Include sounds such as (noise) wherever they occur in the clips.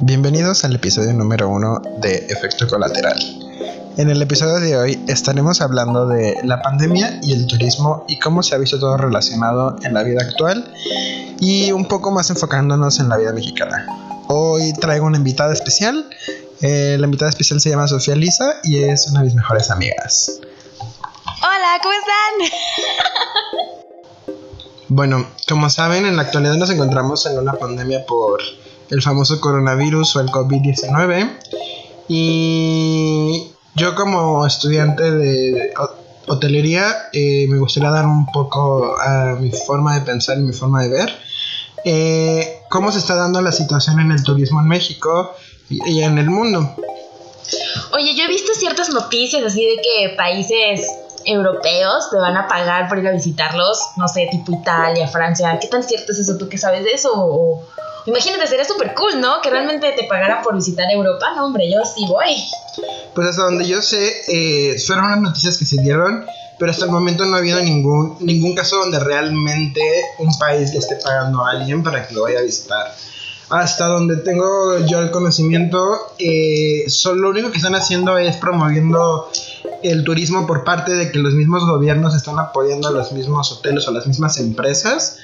Bienvenidos al episodio número uno de Efecto Colateral. En el episodio de hoy estaremos hablando de la pandemia y el turismo y cómo se ha visto todo relacionado en la vida actual y un poco más enfocándonos en la vida mexicana. Hoy traigo una invitada especial. Eh, la invitada especial se llama Sofía Lisa y es una de mis mejores amigas. Hola, ¿cómo están? Bueno, como saben, en la actualidad nos encontramos en una pandemia por el famoso coronavirus o el COVID-19. Y yo como estudiante de hotelería eh, me gustaría dar un poco a mi forma de pensar y mi forma de ver. Eh, cómo se está dando la situación en el turismo en México y en el mundo. Oye, yo he visto ciertas noticias así de que países europeos te van a pagar por ir a visitarlos, no sé, tipo Italia, Francia. ¿Qué tan cierto es eso? ¿Tú qué sabes de eso? O, imagínate, sería súper cool, ¿no? Que realmente te pagaran por visitar Europa. No, hombre, yo sí voy. Pues hasta donde yo sé, eh, fueron unas noticias que se dieron, pero hasta el momento no ha habido ningún, ningún caso donde realmente un país le esté pagando a alguien para que lo vaya a visitar hasta donde tengo yo el conocimiento, eh, solo lo único que están haciendo es promoviendo el turismo por parte de que los mismos gobiernos están apoyando a los mismos hoteles o las mismas empresas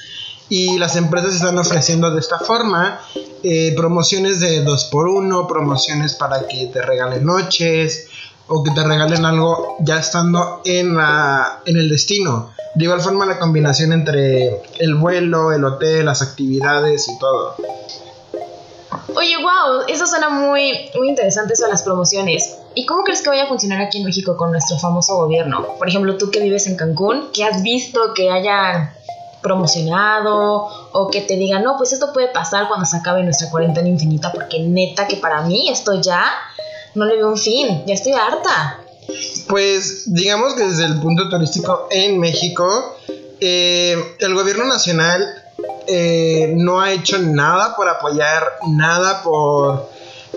y las empresas están ofreciendo de esta forma eh, promociones de 2 por 1 promociones para que te regalen noches o que te regalen algo ya estando en, la, en el destino. De igual forma la combinación entre el vuelo, el hotel, las actividades y todo. Oye, wow, eso suena muy, muy interesante eso de las promociones. ¿Y cómo crees que vaya a funcionar aquí en México con nuestro famoso gobierno? Por ejemplo, tú que vives en Cancún, ¿qué has visto que hayan promocionado o que te digan, no, pues esto puede pasar cuando se acabe nuestra cuarentena infinita, porque neta que para mí esto ya no le veo un fin, ya estoy harta. Pues digamos que desde el punto turístico en México, eh, el gobierno nacional eh, no ha hecho nada por apoyar, nada por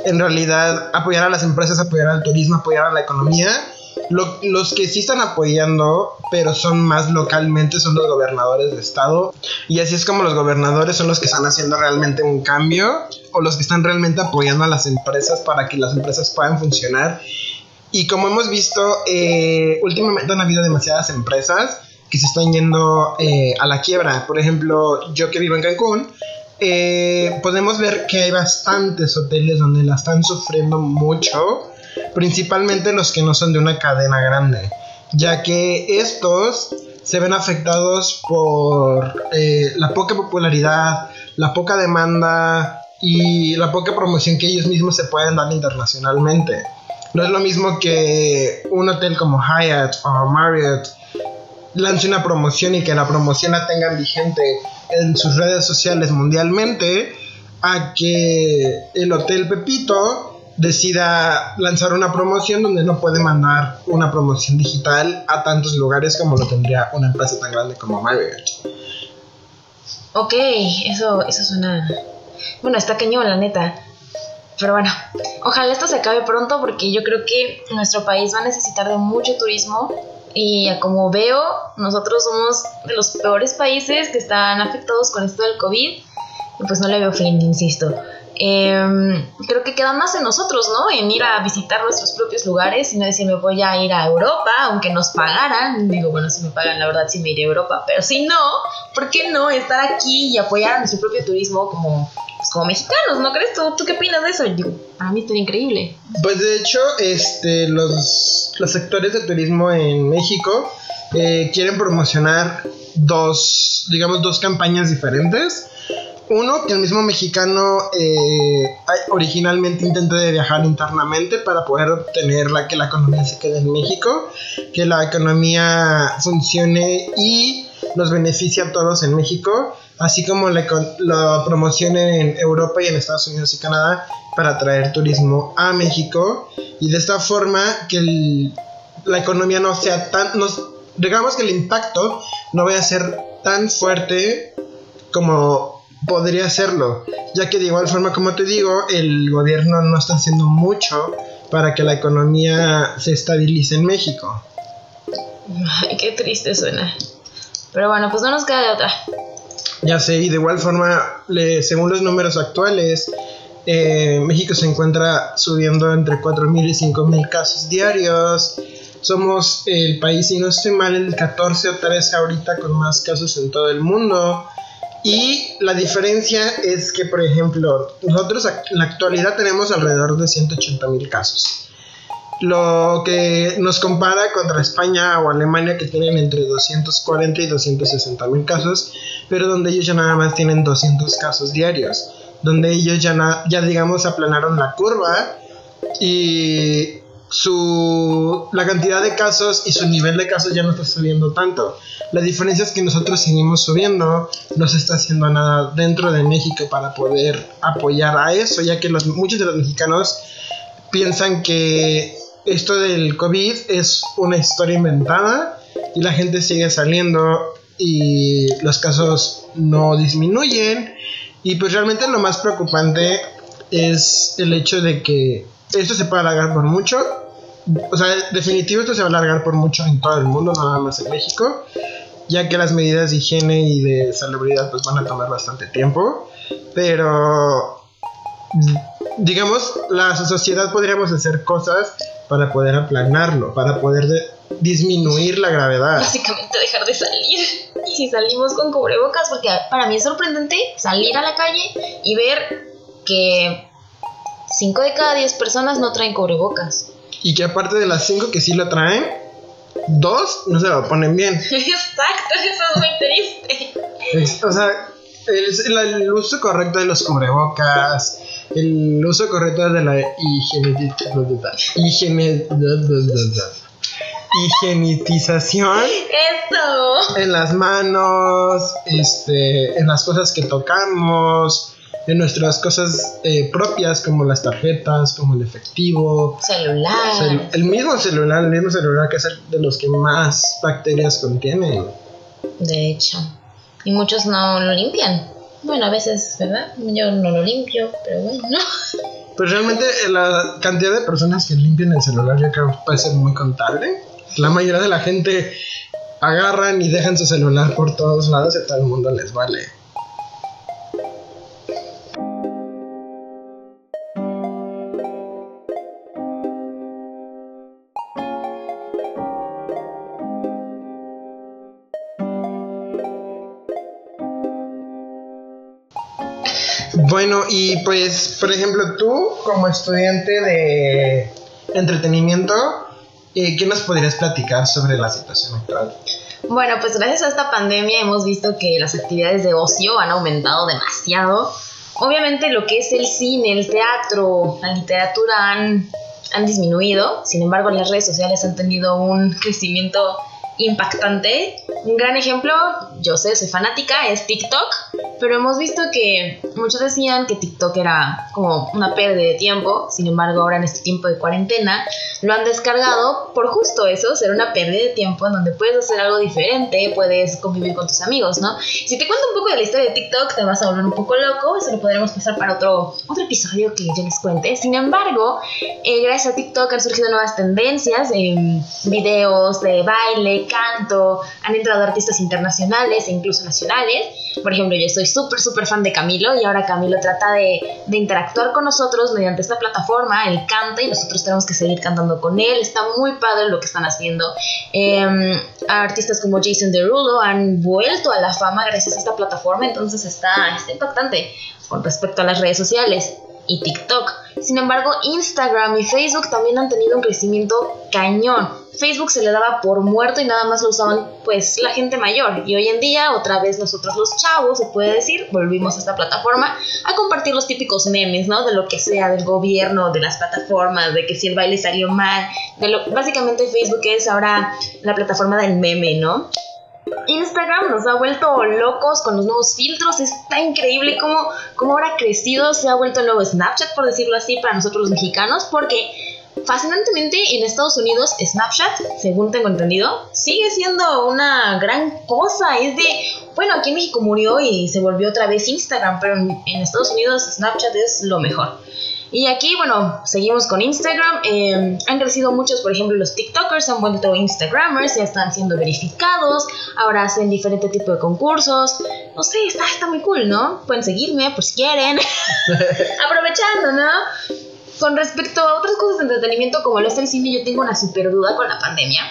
en realidad apoyar a las empresas, apoyar al turismo, apoyar a la economía. los que sí están apoyando, pero son más localmente, son los gobernadores de estado. Y así es como los gobernadores son los que están haciendo realmente un cambio o los que están realmente apoyando a las empresas para que las empresas puedan funcionar. Y como hemos visto, eh, últimamente han habido demasiadas empresas que se están yendo eh, a la quiebra. Por ejemplo, yo que vivo en Cancún, eh, podemos ver que hay bastantes hoteles donde la están sufriendo mucho, principalmente los que no son de una cadena grande, ya que estos se ven afectados por eh, la poca popularidad, la poca demanda y la poca promoción que ellos mismos se pueden dar internacionalmente. No es lo mismo que un hotel como Hyatt o Marriott lance una promoción y que la promoción la tengan vigente en sus redes sociales mundialmente, a que el Hotel Pepito decida lanzar una promoción donde no puede mandar una promoción digital a tantos lugares como lo tendría una empresa tan grande como Marriott. Ok, eso, eso suena... Bueno, está cañón, la neta. Pero bueno, ojalá esto se acabe pronto porque yo creo que nuestro país va a necesitar de mucho turismo y como veo, nosotros somos de los peores países que están afectados con esto del COVID. Y pues no le veo fin, insisto. Em, creo que queda más en nosotros, ¿no? En ir a visitar nuestros propios lugares y no decir me voy a ir a Europa, aunque nos pagaran. Digo, bueno, si me pagan, la verdad sí me iré a Europa, pero si no, ¿por qué no estar aquí y apoyar a nuestro propio turismo como como mexicanos, ¿no crees? ¿Tú, ¿Tú qué opinas de eso? Digo, para mí está increíble. Pues de hecho, este, los, los sectores de turismo en México eh, quieren promocionar dos, digamos, dos campañas diferentes. Uno, que el mismo mexicano eh, originalmente intenta de viajar internamente para poder obtener la, que la economía se quede en México, que la economía funcione y nos beneficie a todos en México así como la, promoción en Europa y en Estados Unidos y Canadá para atraer turismo a México y de esta forma que la economía no sea tan, digamos que el impacto no vaya a ser tan fuerte como podría serlo, ya que de igual forma como te digo, el gobierno no está haciendo mucho para que la economía se estabilice en México. Ay, qué triste suena. Pero bueno, pues no nos queda de otra. Ya sé, y de igual forma, según los números actuales, Eh, México se encuentra subiendo entre 4.000 y 5.000 casos diarios. Somos el país, si no estoy mal, el 14 o 13 ahorita con más casos en todo el mundo. Y la diferencia es que, por ejemplo, nosotros en la actualidad tenemos alrededor de 180 mil casos. Lo que nos compara contra España o Alemania que tienen entre 240 y 260 mil casos, pero donde ellos ya nada más tienen 200 casos diarios, donde ellos ya, ya digamos aplanaron la curva y su, la cantidad de casos y su nivel de casos ya no está subiendo tanto. La diferencia es que nosotros seguimos subiendo, no se está haciendo nada dentro de México para poder apoyar a eso, ya que los, muchos de los mexicanos piensan que esto del COVID es una historia inventada y la gente sigue saliendo y los casos no disminuyen. Y pues realmente lo más preocupante es el hecho de que esto se puede alargar por mucho. O sea, definitivo esto se va a alargar por mucho en todo el mundo, nada más en México, ya que las medidas de higiene y de salubridad pues van a tomar bastante tiempo, pero digamos, la sociedad podríamos hacer cosas para poder aplanarlo, para poder disminuir la gravedad. Básicamente dejar de salir. Y si salimos con cubrebocas, porque para mí es sorprendente salir a la calle y ver que 5 de cada 10 personas no traen cubrebocas. Y que aparte de las 5 que sí lo traen, dos no se lo ponen bien. (laughs) Exacto, eso es muy triste. o sea, el, el, uso correcto de los cubrebocas, el uso correcto de la higienización Eso. en las manos, este, en las cosas que tocamos, en nuestras cosas eh, propias como las tarjetas, como el efectivo, celular, el mismo celular, el mismo celular que es el de los que más bacterias contienen. De hecho, y muchos no lo limpian. Bueno, a veces, ¿verdad? Yo no lo limpio, pero bueno. Pues realmente eh, la cantidad de personas que limpian el celular yo creo que puede ser muy contable. La mayoría de la gente agarran y dejan su celular por todos lados y a todo el mundo les vale. Bueno, y pues, por ejemplo, tú como estudiante de entretenimiento, eh, ¿qué nos podrías platicar sobre la situación actual? Bueno, pues gracias a esta pandemia hemos visto que las actividades de ocio han aumentado demasiado. Obviamente lo que es el cine, el teatro, la literatura han, han disminuido, sin embargo las redes sociales han tenido un crecimiento impactante. Un gran ejemplo, yo sé, soy fanática, es TikTok, pero hemos visto que muchos decían que TikTok era como una pérdida de tiempo, sin embargo ahora en este tiempo de cuarentena lo han descargado por justo eso, ser una pérdida de tiempo en donde puedes hacer algo diferente, puedes convivir con tus amigos, ¿no? Si te cuento un poco de la historia de TikTok te vas a volver un poco loco, eso lo podremos pasar para otro, otro episodio que yo les cuente. Sin embargo, eh, gracias a TikTok han surgido nuevas tendencias, en videos de baile, canto, han entrado artistas internacionales e incluso nacionales. Por ejemplo, yo soy súper, súper fan de Camilo y ahora Camilo trata de, de, interactuar con nosotros mediante esta plataforma, él canta y nosotros tenemos que seguir cantando con él. Está muy padre lo que están haciendo. Eh, artistas como Jason Derulo han vuelto a la fama gracias a esta plataforma, entonces está, está impactante con respecto a las redes sociales y TikTok. Sin embargo, Instagram y Facebook también han tenido un crecimiento cañón. Facebook se le daba por muerto y nada más lo usaban pues la gente mayor. Y hoy en día, otra vez nosotros los chavos, se puede decir, volvimos a esta plataforma a compartir los típicos memes, ¿no? De lo que sea, del gobierno, de las plataformas, de que si el baile salió mal. De lo, básicamente Facebook es ahora la plataforma del meme, ¿no? Instagram nos ha vuelto locos con los nuevos filtros. Está increíble cómo, cómo ahora ha crecido. Se ha vuelto el nuevo Snapchat, por decirlo así, para nosotros los mexicanos. Porque fascinantemente en Estados Unidos Snapchat, según tengo entendido, sigue siendo una gran cosa. Es de, bueno, aquí en México murió y se volvió otra vez Instagram, pero en, en Estados Unidos Snapchat es lo mejor. Y aquí, bueno, seguimos con Instagram. Eh, han crecido muchos, por ejemplo, los TikTokers han vuelto Instagramers, ya están siendo verificados, ahora hacen diferente tipo de concursos. No sé, está, está muy cool, ¿no? Pueden seguirme por si quieren. (laughs) Aprovechando, ¿no? Con respecto a otras cosas de entretenimiento como lo es el cine, yo tengo una super duda con la pandemia.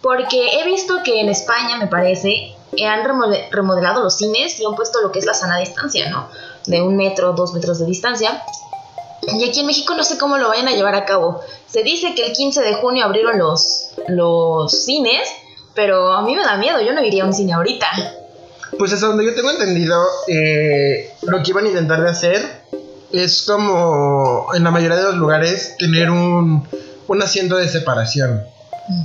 Porque he visto que en España, me parece, han remodelado los cines y han puesto lo que es la sana distancia, ¿no? De un metro, dos metros de distancia. Y aquí en México no sé cómo lo vayan a llevar a cabo. Se dice que el 15 de junio abrieron los, los cines, pero a mí me da miedo, yo no iría a un cine ahorita. Pues hasta donde yo tengo entendido, eh, lo que iban a intentar de hacer es como en la mayoría de los lugares tener un, un asiento de separación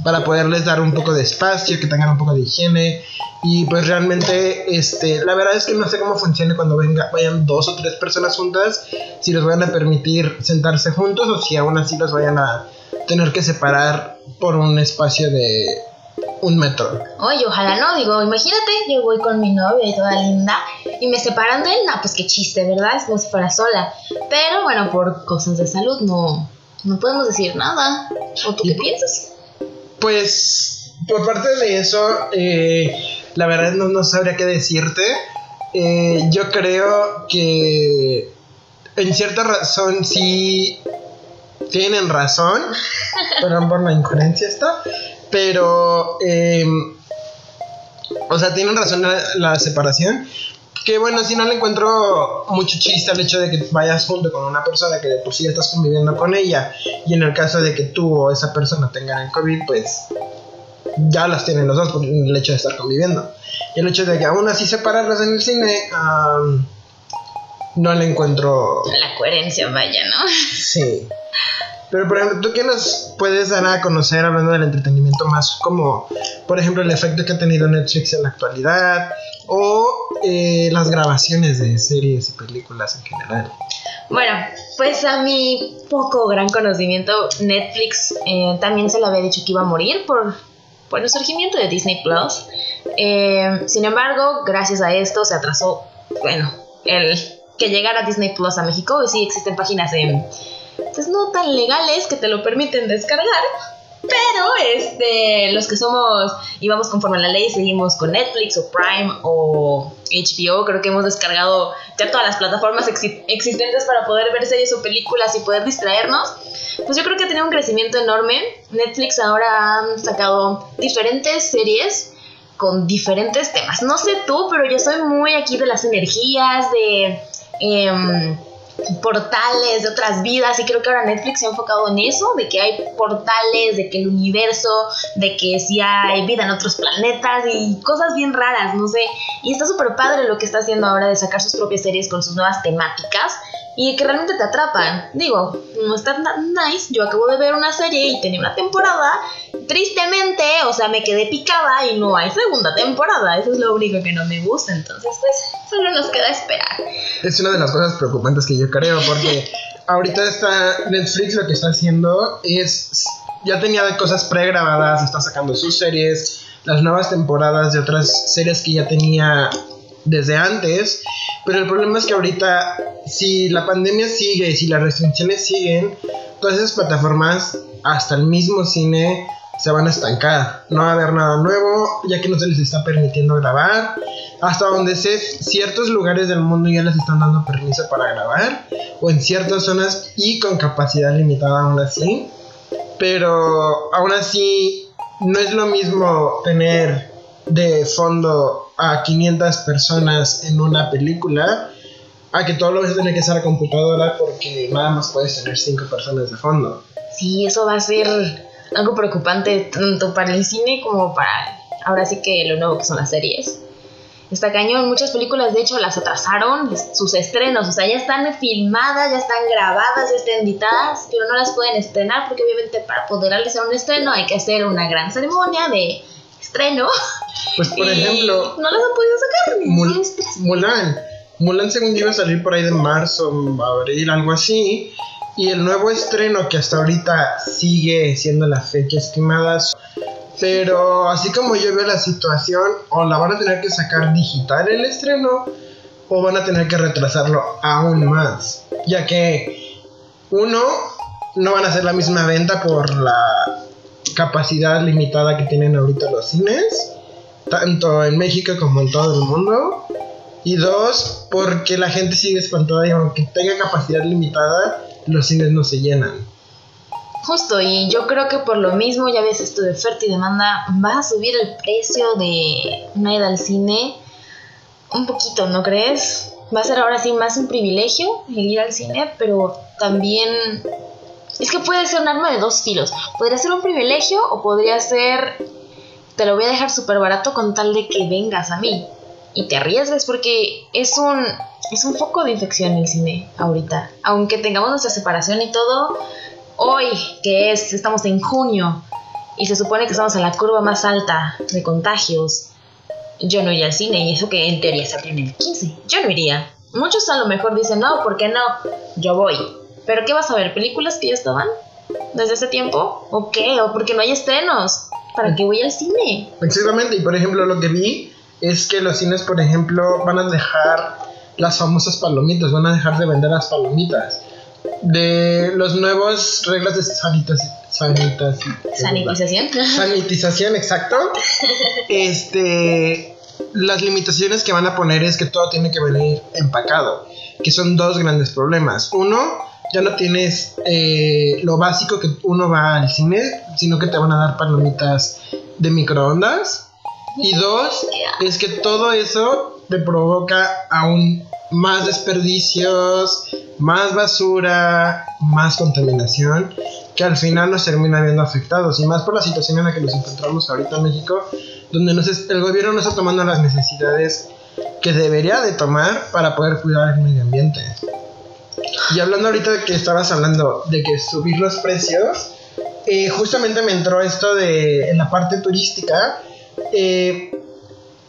para poderles dar un poco de espacio, que tengan un poco de higiene. Y pues realmente, este, la verdad es que no sé cómo funcione cuando venga, vayan dos o tres personas juntas, si les vayan a permitir sentarse juntos o si aún así los vayan a tener que separar por un espacio de un metro. Oye, ojalá no, digo, imagínate, yo voy con mi novia y toda linda y me separan de él, no, pues qué chiste, ¿verdad? Es como si fuera sola. Pero bueno, por cosas de salud no, no podemos decir nada. ¿O tú qué piensas? Pues por parte de eso, eh, la verdad no, no, sabría qué decirte. Eh, yo creo que en cierta razón sí tienen razón. (laughs) Perdón por la incoherencia esta. Pero, em, o sea, tienen razón la, la separación. Que bueno, si no le encuentro mucho chiste al hecho de que vayas junto con una persona que de por sí estás conviviendo con ella y en el caso de que tú o esa persona tengan el COVID, pues ya las tienen los dos por el hecho de estar conviviendo. Y el hecho de que aún así separarlas en el cine, no le encuentro... La coherencia, vaya, ¿no? Sí. Pero, por ejemplo, ¿tú qué nos puedes dar a conocer hablando del entretenimiento más como, por ejemplo, el efecto que ha tenido Netflix en la actualidad o eh, las grabaciones de series y películas en general? Bueno, pues a mi poco gran conocimiento, Netflix eh, también se le había dicho que iba a morir por, por el surgimiento de Disney Plus. Eh, sin embargo, gracias a esto se atrasó, bueno, el que llegara Disney Plus a México. Y sí existen páginas en pues no tan legales que te lo permiten descargar. Pero este, los que somos y vamos conforme a la ley, seguimos con Netflix o Prime o HBO. Creo que hemos descargado ya todas las plataformas existentes para poder ver series o películas y poder distraernos. Pues yo creo que ha tenido un crecimiento enorme. Netflix ahora han sacado diferentes series con diferentes temas. No sé tú, pero yo soy muy aquí de las energías, de... Em, portales de otras vidas y creo que ahora Netflix se ha enfocado en eso, de que hay portales, de que el universo, de que si hay vida en otros planetas y cosas bien raras, no sé. Y está súper padre lo que está haciendo ahora de sacar sus propias series con sus nuevas temáticas y que realmente te atrapan. Digo, no está tan nice. Yo acabo de ver una serie y tenía una temporada. Tristemente, o sea, me quedé picada y no hay segunda temporada. Eso es lo único que no me gusta. Entonces, pues, solo nos queda esperar. Es una de las cosas preocupantes que yo creo, porque (laughs) ahorita está Netflix lo que está haciendo es. Ya tenía cosas pregrabadas, está sacando sus series, las nuevas temporadas de otras series que ya tenía desde antes, pero el problema es que ahorita, si la pandemia sigue, si las restricciones siguen, todas esas plataformas, hasta el mismo cine, se van a estancar. No va a haber nada nuevo, ya que no se les está permitiendo grabar. Hasta donde sé, ciertos lugares del mundo ya les están dando permiso para grabar, o en ciertas zonas y con capacidad limitada aún así. Pero aún así, no es lo mismo tener de fondo a 500 personas en una película a que todo lo vas a tener que hacer a computadora porque nada más puedes tener 5 personas de fondo. Sí, eso va a ser algo preocupante tanto para el cine como para ahora sí que lo nuevo que son las series. Está cañón, muchas películas de hecho las atrasaron sus estrenos, o sea, ya están filmadas, ya están grabadas, ya están editadas, pero no las pueden estrenar porque obviamente para poder realizar un estreno hay que hacer una gran ceremonia de estreno. Pues por (laughs) ejemplo... No las han podido sacar. Mulan. Mulan según iba a salir por ahí de marzo, abril, algo así. Y el nuevo estreno que hasta ahorita sigue siendo la fecha estimada. Pero así como yo veo la situación, o la van a tener que sacar digital el estreno, o van a tener que retrasarlo aún más. Ya que Uno, no van a ser la misma venta por la capacidad limitada que tienen ahorita los cines, tanto en México como en todo el mundo. Y dos, porque la gente sigue espantada y aunque tenga capacidad limitada, los cines no se llenan. Justo, y yo creo que por lo mismo, ya ves esto de oferta y demanda, va a subir el precio de una ida al cine un poquito, ¿no crees? Va a ser ahora sí más un privilegio el ir al cine, pero también es que puede ser un arma de dos filos. Podría ser un privilegio o podría ser te lo voy a dejar súper barato con tal de que vengas a mí y te arriesgues porque es un es un foco de infección el cine ahorita. Aunque tengamos nuestra separación y todo, hoy que es estamos en junio y se supone que estamos en la curva más alta de contagios, yo no iría al cine y eso que en teoría se abre en el 15. Yo no iría. Muchos a lo mejor dicen, "No, ¿por qué no? Yo voy." Pero ¿qué vas a ver? ¿Películas que ya estaban desde ese tiempo? ¿O qué? ¿O porque no hay estrenos? ¿Para qué voy al cine? Exactamente, y por ejemplo lo que vi es que los cines, por ejemplo, van a dejar las famosas palomitas, van a dejar de vender las palomitas. De los nuevos reglas de sanitación. Sanitización. Sanitización, exacto. (laughs) Este, las limitaciones que van a poner es que todo tiene que venir empacado, que son dos grandes problemas. Uno, ya no tienes eh, lo básico que uno va al cine, sino que te van a dar palomitas de microondas. Y dos, es que todo eso te provoca aún más desperdicios, más basura, más contaminación, que al final nos termina viendo afectados. Y más por la situación en la que nos encontramos ahorita en México, donde el gobierno no está tomando las necesidades que debería de tomar para poder cuidar el medio ambiente. Y hablando ahorita de que estabas hablando de que subir los precios, eh, justamente me entró esto de en la parte turística. Eh,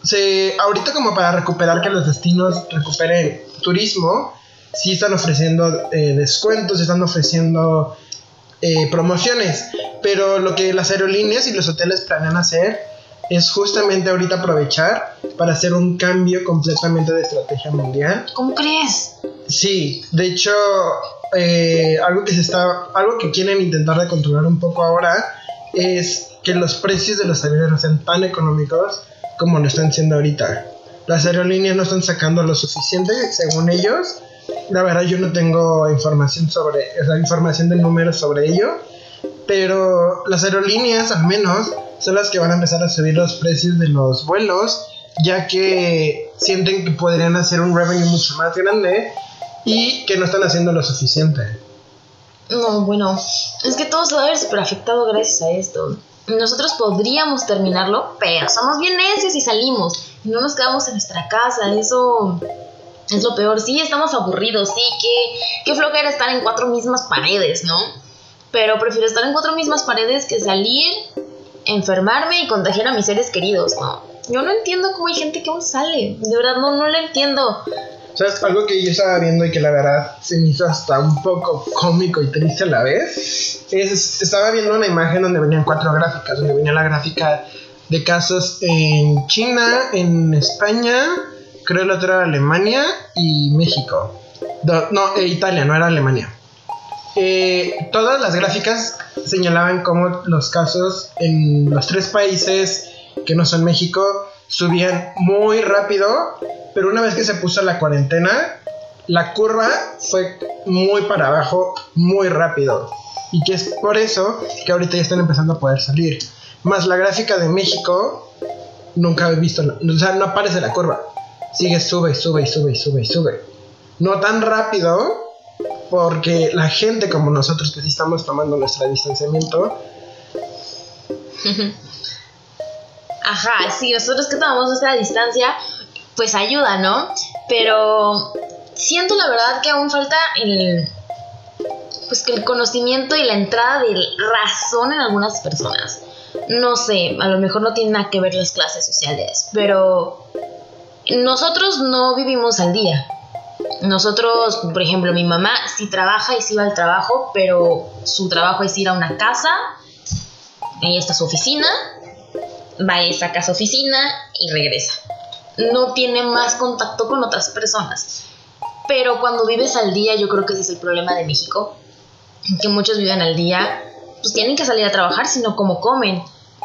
se, ahorita como para recuperar que los destinos recuperen turismo, sí están ofreciendo eh, descuentos, están ofreciendo promociones, pero lo que las aerolíneas y los hoteles planean hacer es justamente ahorita aprovechar para hacer un cambio completamente de estrategia mundial. ¿Cómo crees? Sí, de hecho, eh, algo que se está, algo que quieren intentar de controlar un poco ahora es que los precios de los aviones no sean tan económicos como lo están siendo ahorita. Las aerolíneas no están sacando lo suficiente, según ellos. La verdad yo no tengo información sobre, esa información de números sobre ello, pero las aerolíneas al menos son las que van a empezar a subir los precios de los vuelos, ya que sienten que podrían hacer un revenue mucho más grande y que no están haciendo lo suficiente. No, bueno, es que todo se va a ver súper afectado gracias a esto. Nosotros podríamos terminarlo, pero somos bien necios y salimos. Y no nos quedamos en nuestra casa, eso es lo peor. Sí, estamos aburridos, sí, que qué flojera estar en cuatro mismas paredes, ¿no? Pero prefiero estar en cuatro mismas paredes que salir, enfermarme y contagiar a mis seres queridos, ¿no? Yo no entiendo cómo hay gente que aún sale. De verdad, no, no lo entiendo. ¿Sabes? Algo que yo estaba viendo y que la verdad se me hizo hasta un poco cómico y triste a la vez. Es, estaba viendo una imagen donde venían cuatro gráficas, donde venía la gráfica de casos en China, en España, creo el otro era Alemania y México. No, eh, Italia, no era Alemania. Eh, todas las gráficas señalaban cómo los casos en los tres países que no son México subían muy rápido pero una vez que se puso la cuarentena, la curva fue muy para abajo, muy rápido. Y que es por eso que ahorita ya están empezando a poder salir. Más la gráfica de México, nunca he visto, o sea, no aparece la curva. Sigue, sube, sube, sube, sube, sube. No tan rápido, porque la gente como nosotros que sí estamos tomando nuestro distanciamiento. (laughs) Ajá, sí, nosotros que tomamos nuestra distancia, pues ayuda, ¿no? Pero siento la verdad que aún falta el pues que el conocimiento y la entrada de razón en algunas personas. No sé, a lo mejor no tiene nada que ver las clases sociales, pero nosotros no vivimos al día. Nosotros, por ejemplo, mi mamá sí trabaja y sí va al trabajo, pero su trabajo es ir a una casa, ahí está su oficina, va a esa casa oficina y regresa no tiene más contacto con otras personas. Pero cuando vives al día, yo creo que ese es el problema de México. que muchos viven al día, pues tienen que salir a trabajar, sino como comen.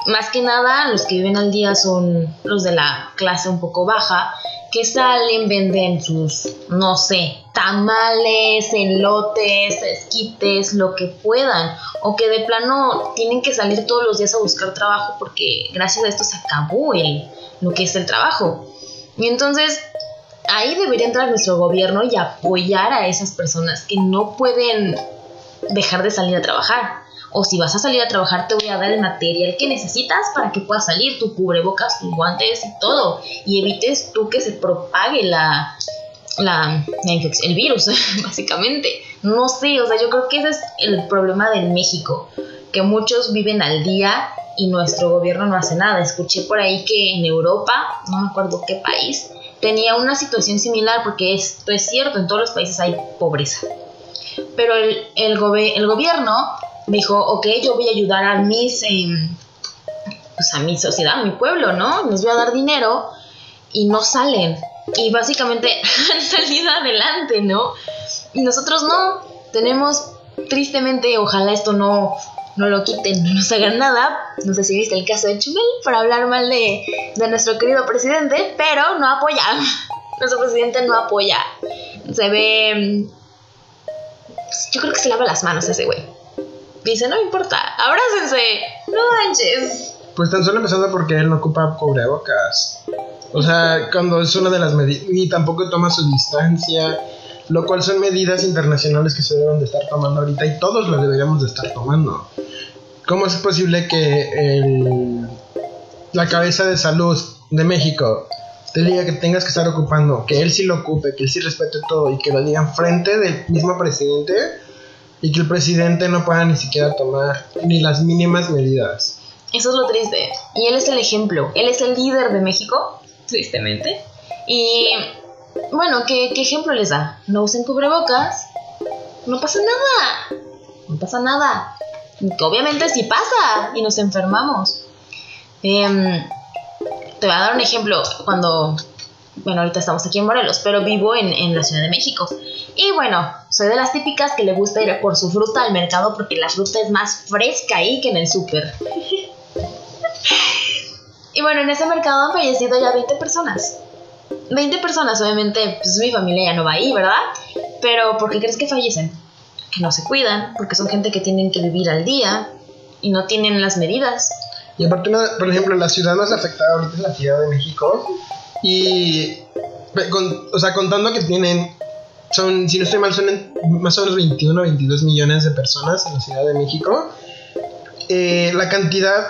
Más que nada, los que viven al día son los de la clase un poco baja, que salen, venden sus, no sé, tamales, elotes, esquites, lo que puedan, o que de plano tienen que salir todos los días a buscar trabajo porque gracias a esto se acabó el, lo que es el trabajo. Y entonces ahí debería entrar nuestro gobierno y apoyar a esas personas que no pueden dejar de salir a trabajar. O si vas a salir a trabajar, te voy a dar el material que necesitas para que puedas salir, tu cubrebocas, tus guantes y todo. Y evites tú que se propague la, la, infección, el virus, (laughs) básicamente. No sé, o sea, yo creo que ese es el problema de México, que muchos viven al día y nuestro gobierno no hace nada. Escuché por ahí que en Europa, no me acuerdo qué país, tenía una situación similar, porque esto es cierto, en todos los países hay pobreza. Pero el, el, el gobierno dijo, ok, yo voy a ayudar a mis, em, pues a mi sociedad, a mi pueblo, ¿no? Les voy a dar dinero y no salen. Y básicamente (laughs) han salido adelante, ¿no? Y nosotros no. Tenemos, tristemente, ojalá esto no, no lo quiten, no nos hagan nada. No sé si viste el caso de Chumel para hablar mal de, de nuestro querido presidente, pero no apoya. (laughs) Nuestro presidente no apoya. Se ve... Yo creo que se lava las manos ese güey dice, no importa, abrácense, no manches. Pues tan solo empezando porque él no ocupa cubrebocas. O sea, cuando es una de las medidas, ni tampoco toma su distancia, lo cual son medidas internacionales que se deben de estar tomando ahorita y todos lo deberíamos de estar tomando. ¿Cómo es posible que el, la cabeza de salud de México te diga que tengas que estar ocupando, que él sí lo ocupe, que él sí respete todo y que lo digan frente del mismo presidente? Y que el presidente no pueda ni siquiera tomar ni las mínimas medidas. Eso es lo triste. Y él es el ejemplo. Él es el líder de México, tristemente. Y bueno, ¿qué, ejemplo les da? No usen cubrebocas. No pasa nada. No pasa nada. Obviamente sí pasa y nos enfermamos. Em, te voy a dar un ejemplo. Cuando bueno, ahorita estamos aquí en Morelos, pero vivo en, la Ciudad de México. Y bueno, soy de las típicas que le gusta ir por su fruta al mercado porque la fruta es más fresca ahí que en el súper. (laughs) y bueno, en ese mercado han fallecido ya 20 personas. 20 personas, obviamente, pues mi familia ya no va ahí, ¿verdad? Pero ¿por qué crees que fallecen? Que no se cuidan, porque son gente que tienen que vivir al día y no tienen las medidas. Y aparte, por ejemplo, la ciudad más afectada ahorita es la Ciudad de México y, o sea, contando que tienen, son, si no estoy mal, son más o menos 21 o 22 millones de personas en la Ciudad de México. Eh, la cantidad,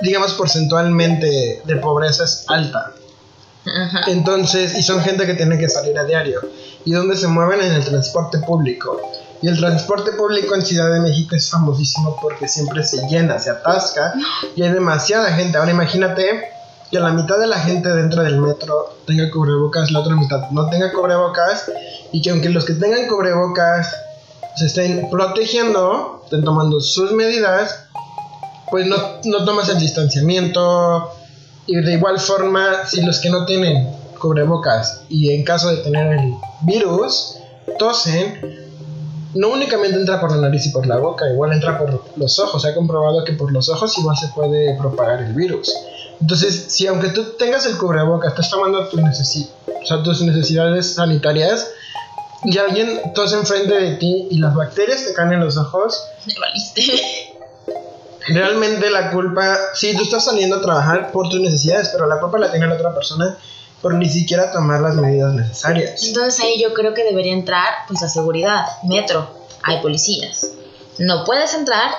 digamos, porcentualmente de pobreza es alta. Entonces, y son gente que tiene que salir a diario. Y donde se mueven en el transporte público. Y el transporte público en Ciudad de México es famosísimo porque siempre se llena, se atasca y hay demasiada gente. Ahora imagínate que la mitad de la gente dentro del metro tenga cubrebocas, la otra mitad no tenga cubrebocas y que aunque los que tengan cubrebocas se estén protegiendo, estén tomando sus medidas, pues no, no tomas el distanciamiento y de igual forma si los que no tienen cubrebocas y en caso de tener el virus tosen, no únicamente entra por la nariz y por la boca, igual entra por los ojos. Se ha comprobado que por los ojos igual se puede propagar el virus. Entonces, si aunque tú tengas el cubrebocas, estás tomando tus, tus necesidades sanitarias y alguien tose enfrente de ti y las bacterias te caen en los ojos, (laughs) Realmente la culpa, sí, tú estás saliendo a trabajar por tus necesidades, pero la culpa la tiene la otra persona por ni siquiera tomar las medidas necesarias. Entonces ahí yo creo que debería entrar pues la seguridad, metro, hay policías. No puedes entrar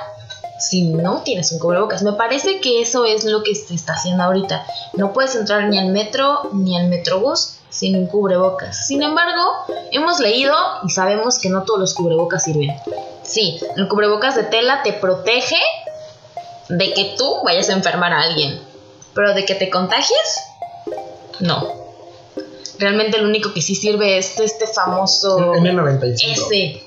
si no tienes un cubrebocas. Me parece que eso es lo que se está haciendo ahorita. No puedes entrar ni al metro ni al metrobús sin un cubrebocas. Sin embargo, hemos leído y sabemos que no todos los cubrebocas sirven. Sí, el cubrebocas de tela te protege de que tú vayas a enfermar a alguien, pero de que te contagies, no. Realmente lo único que sí sirve es este famoso N95. Ese.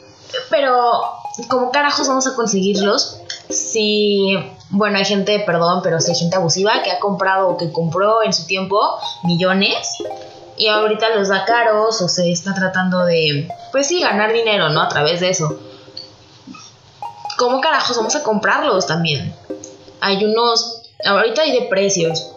Pero, ¿cómo carajos vamos a conseguirlos? Si, bueno, hay gente, perdón, pero si hay gente abusiva que ha comprado o que compró en su tiempo millones y ahorita los da caros o se está tratando de, pues sí, ganar dinero, ¿no? A través de eso. ¿cómo carajos vamos a comprarlos también? Hay unos, ahorita hay de precios.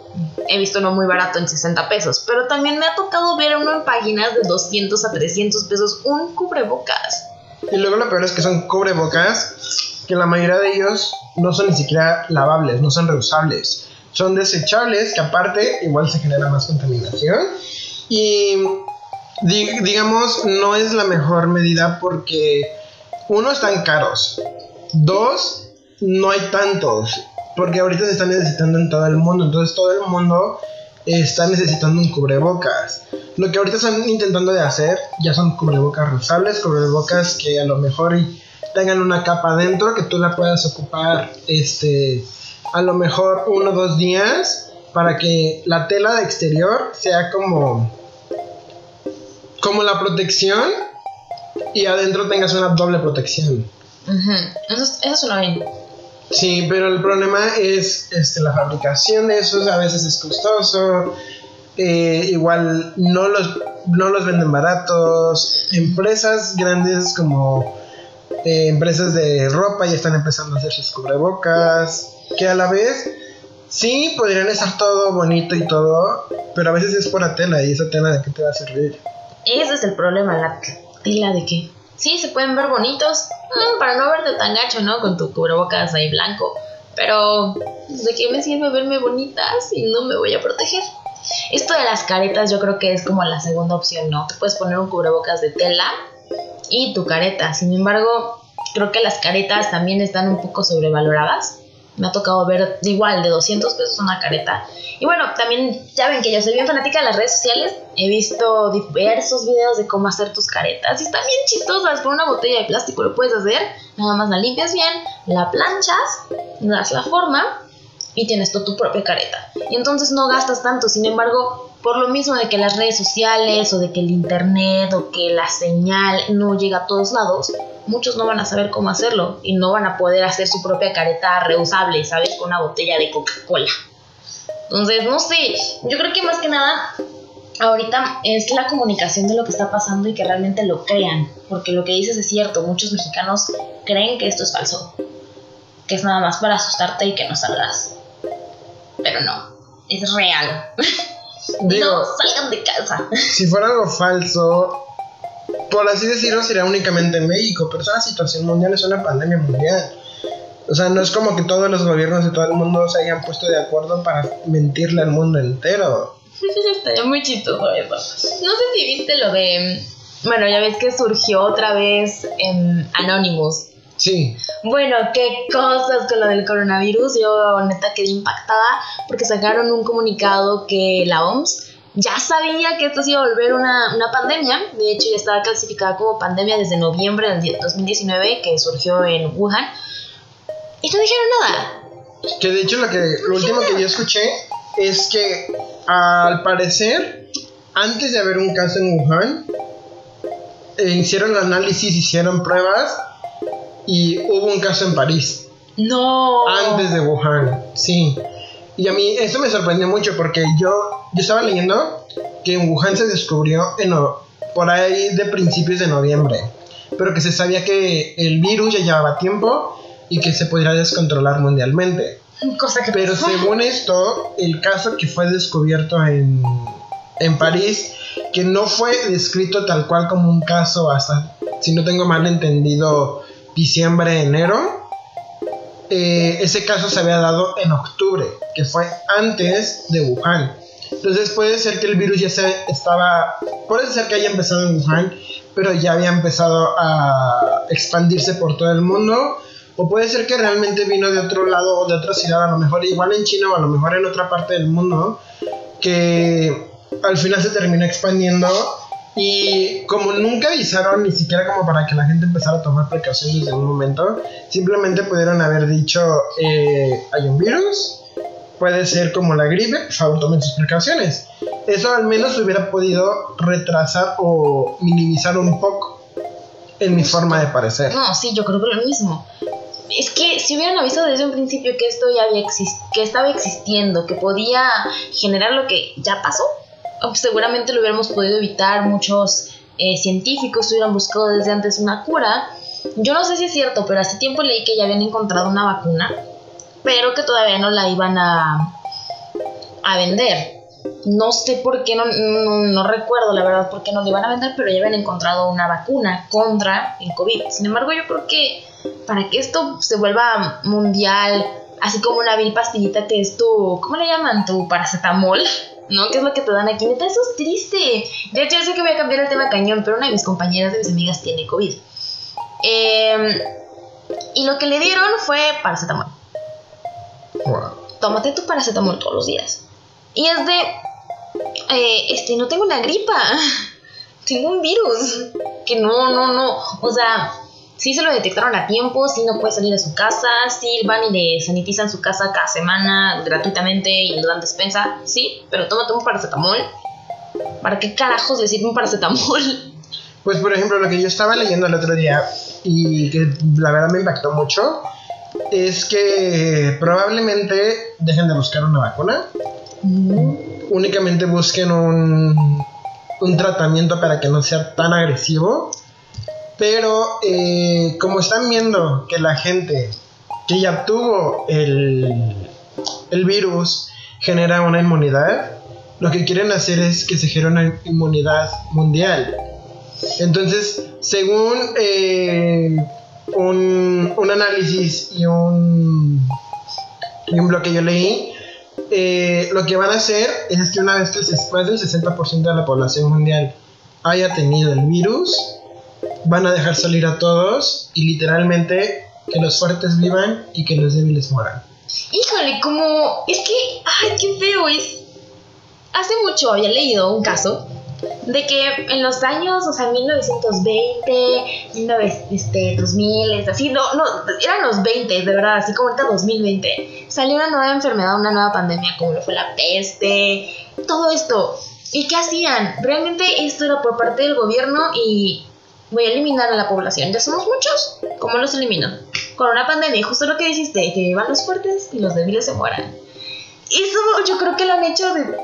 He visto uno muy barato en 60 pesos, pero también me ha tocado ver uno en páginas de 200 a 300 pesos un cubrebocas. Y luego lo peor es que son cubrebocas que la mayoría de ellos no son ni siquiera lavables, no son reusables. Son desechables que aparte igual se genera más contaminación. Y digamos, no es la mejor medida porque uno, están caros. Dos, no hay tantos. Porque ahorita se están necesitando en todo el mundo. Entonces todo el mundo está necesitando un cubrebocas. Lo que ahorita están intentando de hacer ya son cubrebocas reusables, cubrebocas que a lo mejor tengan una capa adentro que tú la puedas ocupar este a lo mejor uno o dos días para que la tela de exterior sea como como la protección y adentro tengas una doble protección. eso, eso suena bien. Sí, pero el problema es este, la fabricación de esos, a veces es costoso, eh, igual no los, no los venden baratos, empresas grandes como eh, empresas de ropa ya están empezando a hacer sus cubrebocas, que a la vez sí podrían estar todo bonito y todo, pero a veces es por la tela y esa tela de qué te va a servir. Ese es el problema, la tela de qué. Sí, se pueden ver bonitos, para no verte tan gacho, ¿no? Con tu cubrebocas ahí blanco. Pero, ¿de qué me sirve verme bonita si no me voy a proteger? Esto de las caretas yo creo que es como la segunda opción, ¿no? Te puedes poner un cubrebocas de tela y tu careta. Sin embargo, creo que las caretas también están un poco sobrevaloradas. Me ha tocado ver igual de 200 pesos una careta y bueno, también ya ven que yo soy bien fanática de las redes sociales. He visto diversos videos de cómo hacer tus caretas. Y están bien chistosas. Con una botella de plástico lo puedes hacer. Nada más la limpias bien, la planchas, das la forma y tienes tú tu propia careta. Y entonces no gastas tanto. Sin embargo, por lo mismo de que las redes sociales o de que el internet o que la señal no llega a todos lados, muchos no van a saber cómo hacerlo y no van a poder hacer su propia careta reusable, ¿sabes? Con una botella de Coca-Cola. Entonces, no sé, yo creo que más que nada ahorita es la comunicación de lo que está pasando y que realmente lo crean, porque lo que dices es cierto, muchos mexicanos creen que esto es falso, que es nada más para asustarte y que no salgas. Pero no, es real. (laughs) no salgan de casa. (laughs) Si fuera algo falso, por así decirlo, sería únicamente en México, pero es una situación mundial, es una pandemia mundial. O sea, no es como que todos los gobiernos de todo el mundo se hayan puesto de acuerdo para mentirle al mundo entero. Estaría muy chistoso eso. No sé si viste lo de. Bueno, ya ves que surgió otra vez en Anonymous. Sí. Bueno, qué cosas con lo del coronavirus. Yo neta quedé impactada porque sacaron un comunicado que la OMS ya sabía que esto se iba a volver una, una pandemia. De hecho, ya estaba clasificada como pandemia desde noviembre del 2019 que surgió en Wuhan y no dijeron nada. Que de hecho lo, que, lo último que yo escuché es que al parecer, antes de haber un caso en Wuhan, eh, hicieron análisis, hicieron pruebas y hubo un caso en París. No. Antes de Wuhan, sí. Y a mí eso me sorprendió mucho porque yo, yo estaba leyendo que en Wuhan se descubrió en, por ahí de principios de noviembre, pero que se sabía que el virus ya llevaba tiempo y que se podría descontrolar mundialmente. Cosa que Pero según esto, el caso que fue descubierto en, en París, que no fue descrito tal cual como un caso hasta, si no tengo mal entendido, diciembre, enero, eh, ese caso se había dado en octubre, que fue antes de Wuhan. Entonces puede ser que el virus ya se estaba, puede ser que haya empezado en Wuhan, pero ya había empezado a expandirse por todo el mundo o puede ser que realmente vino de otro lado o de otra ciudad, a lo mejor igual en China o a lo mejor en otra parte del mundo, que al final se terminó expandiendo y como nunca avisaron ni siquiera como para que la gente empezara a tomar precauciones desde un momento, simplemente pudieron haber dicho, eh, hay un virus, puede ser como la gripe, por favor tomen sus precauciones. Eso al menos hubiera podido retrasar o minimizar un poco en mi forma de parecer. No, sí, yo creo que lo mismo es que si hubieran avisado desde un principio que esto ya había que estaba existiendo, que podía generar lo que ya pasó, seguramente lo hubiéramos podido evitar. Muchos eh, científicos hubieran buscado desde antes una cura Yo no sé si es cierto, pero hace tiempo leí que ya habían encontrado una vacuna, pero que todavía no la iban a, a vender. No sé por qué, no, no, no recuerdo la verdad por qué no la iban a vender, pero ya habían encontrado una vacuna contra el COVID. Sin embargo, yo creo que para que esto se vuelva mundial, así como una vil pastillita que es tu, ¿cómo le llaman? Tu paracetamol, ¿no? ¿Qué es lo que te dan aquí? Neta, eso es triste. Ya, ya sé que voy a cambiar el tema cañón, pero una de mis compañeras de mis amigas tiene COVID. Em, y lo que le dieron fue paracetamol. Tómate tu paracetamol todos los días. Y es de, eh, este, no tengo una gripa, (laughs) tengo un virus. Que no, no, no. O sea, sí se lo detectaron a tiempo, sí no puede salir de su casa, sí van y le sanitizan su casa cada semana gratuitamente y le dan despensa, sí, pero tómate un paracetamol. ¿Para qué carajos le sirve un paracetamol? Pues por ejemplo, lo que yo estaba leyendo el otro día y que la verdad me impactó mucho es que probablemente dejen de buscar una vacuna, únicamente busquen un, un tratamiento para que no sea tan agresivo, pero eh, como están viendo que la gente que ya tuvo el, el virus genera una inmunidad, lo que quieren hacer es que se genere una inmunidad mundial. Entonces, según eh, un, un análisis y un, y un blog que yo leí, eh, lo que van a hacer es que una vez que más del 60% de la población mundial haya tenido el virus, van a dejar salir a todos y literalmente que los fuertes vivan y que los débiles mueran. Híjole, como. Es que. Ay, qué feo es. Hace mucho había leído un caso de que en los años, o sea, 1920, 19, este, 2000, así, no, no, eran los 20, de verdad, así como ahorita 2020, salió una nueva enfermedad, una nueva pandemia, como lo fue la peste, todo esto. ¿Y qué hacían? Realmente esto era por parte del gobierno y voy a eliminar a la población. Ya somos muchos. ¿Cómo los elimino? Con una pandemia, justo lo que dijiste, que van los fuertes y los débiles se mueran. Eso yo creo que lo han hecho de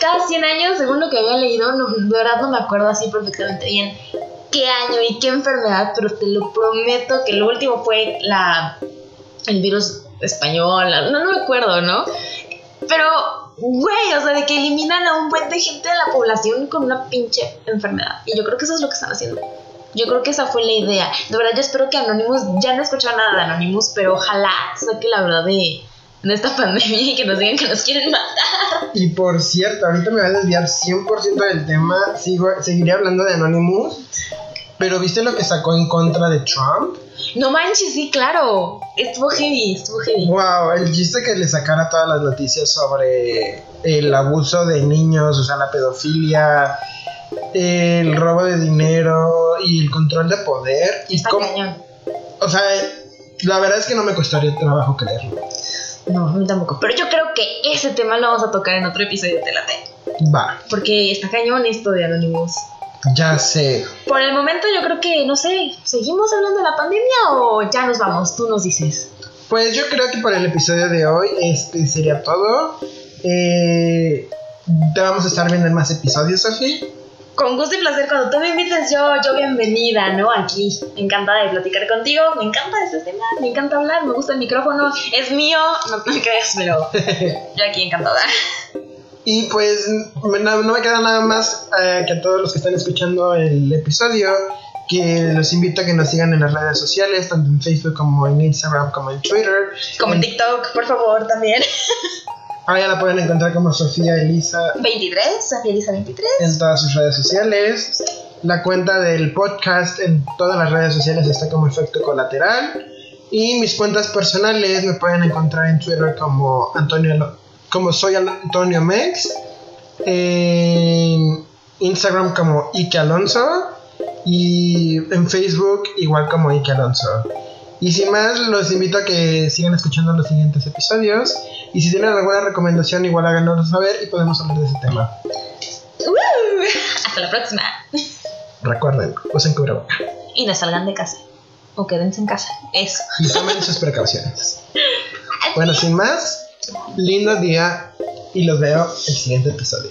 cada 100 años, según lo que había leído, no, de verdad no me acuerdo así perfectamente bien qué año y qué enfermedad, pero te lo prometo que lo último fue la el virus español, no, no me acuerdo, ¿no? Pero, güey, o sea, de que eliminan a un buen de gente de la población con una pinche enfermedad. Y yo creo que eso es lo que están haciendo. Yo creo que esa fue la idea. De verdad, yo espero que Anonymous, ya no he escuchado nada de Anonymous, pero ojalá saque la verdad de, de esta pandemia y que nos digan que nos quieren matar. Y por cierto, ahorita me voy a desviar 100% del tema, sigo, seguiré hablando de Anonymous, pero ¿viste lo que sacó en contra de Trump? No manches, sí, claro. Estuvo heavy, estuvo heavy. Wow, el chiste que le sacara todas las noticias sobre el abuso de niños, o sea, la pedofilia, el robo de dinero y el control de poder. Y cañón. o sea, la verdad es que no me costaría trabajo creerlo. No, a mí tampoco. Pero yo creo que ese tema lo vamos a tocar en otro episodio de Telate. Va, Porque está cañón esto de Anonymous. ya sé. Por el momento yo creo que, no sé, ¿seguimos hablando de la pandemia o ya nos vamos? Tú nos dices. Pues yo creo que por el episodio de hoy este sería todo. Eh, te vamos a estar viendo en más episodios, Sofía. Con gusto y placer, cuando tú me invites, yo, yo bienvenida, ¿no? Aquí, encantada de platicar contigo, me encanta este tema, me encanta hablar, me gusta el micrófono, es mío, no te creas, pero yo aquí encantada. Y pues no, no me queda nada más eh, que a todos los que están escuchando el episodio, que los invito a que nos sigan en las redes sociales, tanto en Facebook como en Instagram como en Twitter. Como En- TikTok, por favor, también. (laughs) Ahora ya la pueden encontrar como Sofía Elisa 23, Sofía Elisa 23. en todas sus redes sociales. La cuenta del podcast en todas las redes sociales está como efecto colateral. Y mis cuentas personales me pueden encontrar en Twitter como Antonio Lo- como soy Antonio Mex. En Instagram como Ike Alonso. Y en Facebook igual como Ike Alonso. Y sin más, los invito a que sigan escuchando los siguientes episodios. Y si tienen alguna recomendación, igual háganoslo saber y podemos hablar de ese tema. ¡Uh! Hasta la próxima. Recuerden, usen cubreboca Y no salgan de casa. O quédense en casa. Eso. y tomen sus precauciones. (laughs) Bueno, sin más, lindo día y los veo el siguiente episodio.